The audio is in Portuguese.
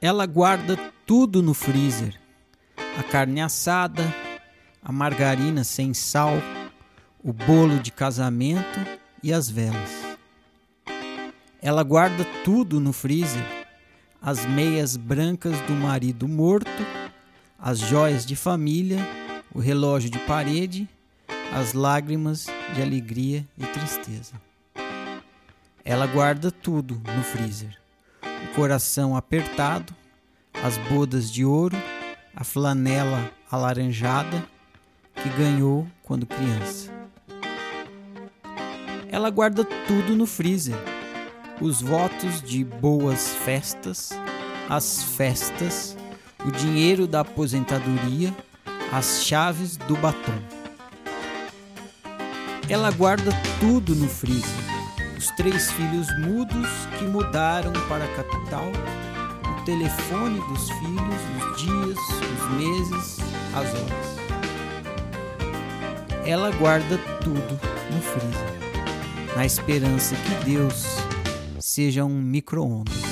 Ela guarda tudo no freezer: a carne assada, a margarina sem sal, o bolo de casamento e as velas. Ela guarda tudo no freezer: as meias brancas do marido morto, as joias de família, o relógio de parede, as lágrimas de alegria e tristeza. Ela guarda tudo no freezer: o coração apertado, as bodas de ouro, a flanela alaranjada que ganhou quando criança. Ela guarda tudo no freezer: os votos de boas festas, as festas, o dinheiro da aposentadoria, as chaves do batom. Ela guarda tudo no freezer: os três filhos mudos que mudaram para a capital, o telefone dos filhos, os dias, os meses, as horas. Ela guarda tudo no freezer, na esperança que Deus seja um micro-ondas.